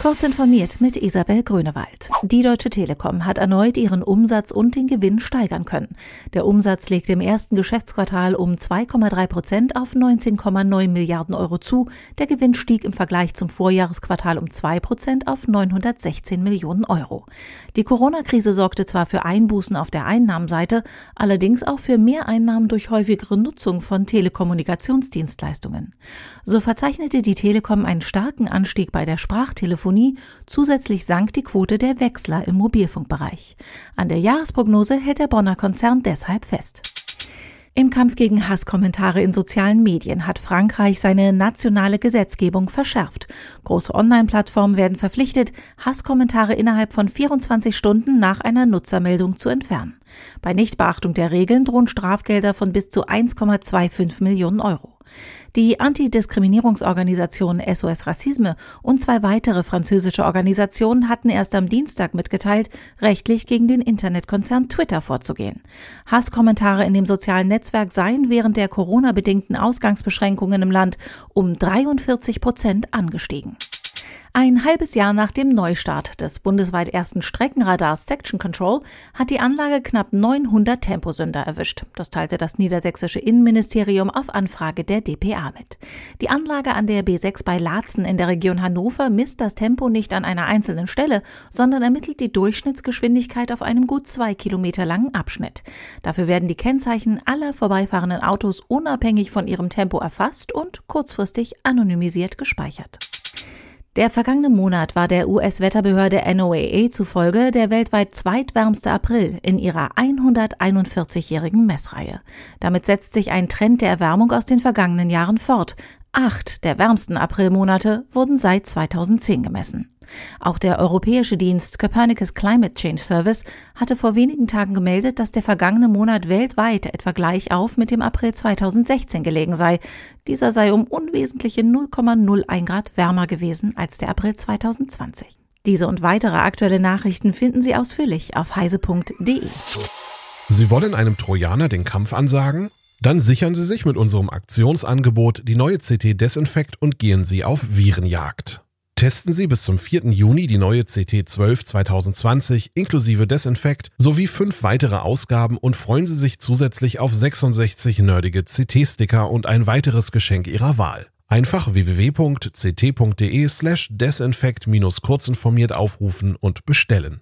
Kurz informiert mit Isabel Grünewald. Die Deutsche Telekom hat erneut ihren Umsatz und den Gewinn steigern können. Der Umsatz legte im ersten Geschäftsquartal um 2,3 Prozent auf 19,9 Milliarden Euro zu. Der Gewinn stieg im Vergleich zum Vorjahresquartal um 2 Prozent auf 916 Millionen Euro. Die Corona-Krise sorgte zwar für Einbußen auf der Einnahmenseite, allerdings auch für Mehreinnahmen durch häufigere Nutzung von Telekommunikationsdienstleistungen. So verzeichnete die Telekom einen starken Anstieg bei der Sprachtelefonie Telefonie. Zusätzlich sank die Quote der Wechsler im Mobilfunkbereich. An der Jahresprognose hält der Bonner Konzern deshalb fest. Im Kampf gegen Hasskommentare in sozialen Medien hat Frankreich seine nationale Gesetzgebung verschärft. Große Online-Plattformen werden verpflichtet, Hasskommentare innerhalb von 24 Stunden nach einer Nutzermeldung zu entfernen. Bei Nichtbeachtung der Regeln drohen Strafgelder von bis zu 1,25 Millionen Euro. Die Antidiskriminierungsorganisation SOS Rassisme und zwei weitere französische Organisationen hatten erst am Dienstag mitgeteilt, rechtlich gegen den Internetkonzern Twitter vorzugehen. Hasskommentare in dem sozialen Netzwerk seien während der Corona-bedingten Ausgangsbeschränkungen im Land um 43 Prozent angestiegen. Ein halbes Jahr nach dem Neustart des bundesweit ersten Streckenradars Section Control hat die Anlage knapp 900 Temposünder erwischt. Das teilte das niedersächsische Innenministerium auf Anfrage der DPA mit. Die Anlage an der B6 bei Laatzen in der Region Hannover misst das Tempo nicht an einer einzelnen Stelle, sondern ermittelt die Durchschnittsgeschwindigkeit auf einem gut zwei Kilometer langen Abschnitt. Dafür werden die Kennzeichen aller vorbeifahrenden Autos unabhängig von ihrem Tempo erfasst und kurzfristig anonymisiert gespeichert. Der vergangene Monat war der US-Wetterbehörde NOAA zufolge der weltweit zweitwärmste April in ihrer 141-jährigen Messreihe. Damit setzt sich ein Trend der Erwärmung aus den vergangenen Jahren fort. Acht der wärmsten Aprilmonate wurden seit 2010 gemessen. Auch der europäische Dienst Copernicus Climate Change Service hatte vor wenigen Tagen gemeldet, dass der vergangene Monat weltweit etwa gleich auf mit dem April 2016 gelegen sei. Dieser sei um unwesentliche 0,01 Grad wärmer gewesen als der April 2020. Diese und weitere aktuelle Nachrichten finden Sie ausführlich auf heise.de. Sie wollen einem Trojaner den Kampf ansagen? Dann sichern Sie sich mit unserem Aktionsangebot die neue CT Desinfekt und gehen Sie auf Virenjagd. Testen Sie bis zum 4. Juni die neue CT12 2020 inklusive Desinfekt sowie fünf weitere Ausgaben und freuen Sie sich zusätzlich auf 66 nerdige CT-Sticker und ein weiteres Geschenk Ihrer Wahl. Einfach www.ct.de slash desinfekt-kurzinformiert aufrufen und bestellen.